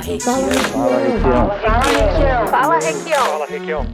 Requião. Fala, Requião. Fala, Requião.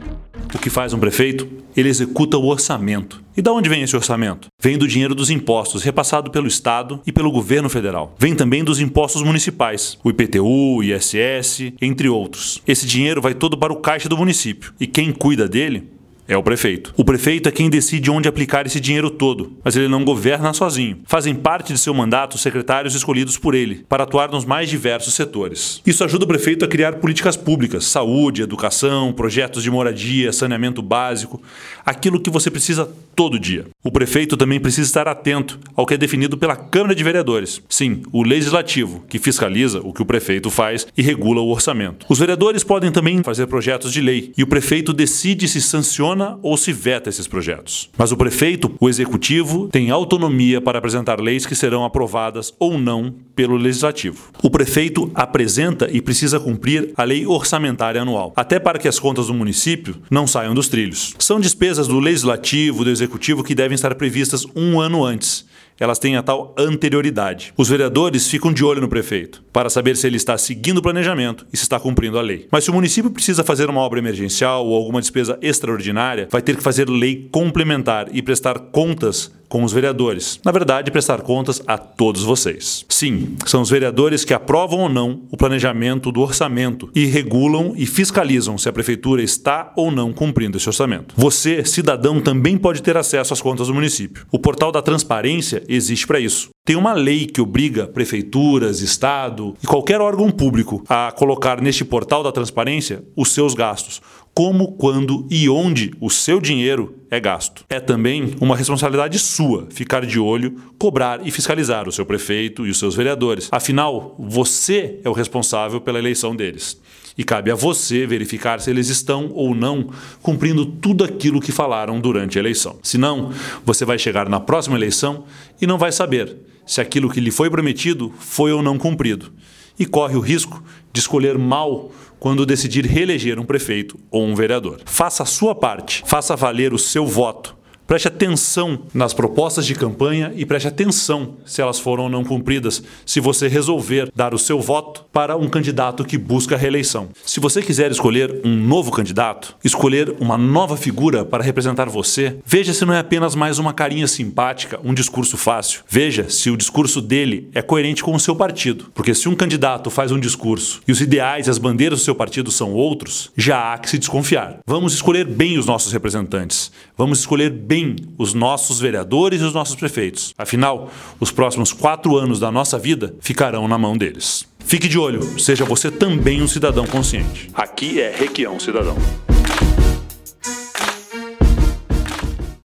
O que faz um prefeito? Ele executa o orçamento. E da onde vem esse orçamento? Vem do dinheiro dos impostos repassado pelo Estado e pelo governo federal. Vem também dos impostos municipais, o IPTU, ISS, entre outros. Esse dinheiro vai todo para o caixa do município. E quem cuida dele é o prefeito. O prefeito é quem decide onde aplicar esse dinheiro todo, mas ele não governa sozinho. Fazem parte de seu mandato secretários escolhidos por ele, para atuar nos mais diversos setores. Isso ajuda o prefeito a criar políticas públicas, saúde, educação, projetos de moradia, saneamento básico, aquilo que você precisa todo dia. O prefeito também precisa estar atento ao que é definido pela Câmara de Vereadores. Sim, o legislativo, que fiscaliza o que o prefeito faz e regula o orçamento. Os vereadores podem também fazer projetos de lei e o prefeito decide se sanciona ou se veta esses projetos. Mas o prefeito, o executivo, tem autonomia para apresentar leis que serão aprovadas ou não pelo legislativo. O prefeito apresenta e precisa cumprir a lei orçamentária anual, até para que as contas do município não saiam dos trilhos. São despesas do legislativo, do executivo que devem estar previstas um ano antes elas têm a tal anterioridade. Os vereadores ficam de olho no prefeito para saber se ele está seguindo o planejamento e se está cumprindo a lei. Mas se o município precisa fazer uma obra emergencial ou alguma despesa extraordinária, vai ter que fazer lei complementar e prestar contas com os vereadores. Na verdade, prestar contas a todos vocês. Sim, são os vereadores que aprovam ou não o planejamento do orçamento e regulam e fiscalizam se a prefeitura está ou não cumprindo esse orçamento. Você, cidadão, também pode ter acesso às contas do município. O portal da transparência existe para isso. Tem uma lei que obriga prefeituras, Estado e qualquer órgão público a colocar neste portal da transparência os seus gastos, como, quando e onde o seu dinheiro é gasto. É também uma responsabilidade sua ficar de olho, cobrar e fiscalizar o seu prefeito e os seus vereadores. Afinal, você é o responsável pela eleição deles. E cabe a você verificar se eles estão ou não cumprindo tudo aquilo que falaram durante a eleição. Senão, você vai chegar na próxima eleição e não vai saber se aquilo que lhe foi prometido foi ou não cumprido. E corre o risco de escolher mal quando decidir reeleger um prefeito ou um vereador. Faça a sua parte, faça valer o seu voto Preste atenção nas propostas de campanha e preste atenção se elas foram ou não cumpridas, se você resolver dar o seu voto para um candidato que busca a reeleição. Se você quiser escolher um novo candidato, escolher uma nova figura para representar você, veja se não é apenas mais uma carinha simpática, um discurso fácil. Veja se o discurso dele é coerente com o seu partido. Porque se um candidato faz um discurso e os ideais e as bandeiras do seu partido são outros, já há que se desconfiar. Vamos escolher bem os nossos representantes. Vamos escolher bem os nossos vereadores e os nossos prefeitos. Afinal, os próximos quatro anos da nossa vida ficarão na mão deles. Fique de olho, seja você também um cidadão consciente. Aqui é Requião Cidadão.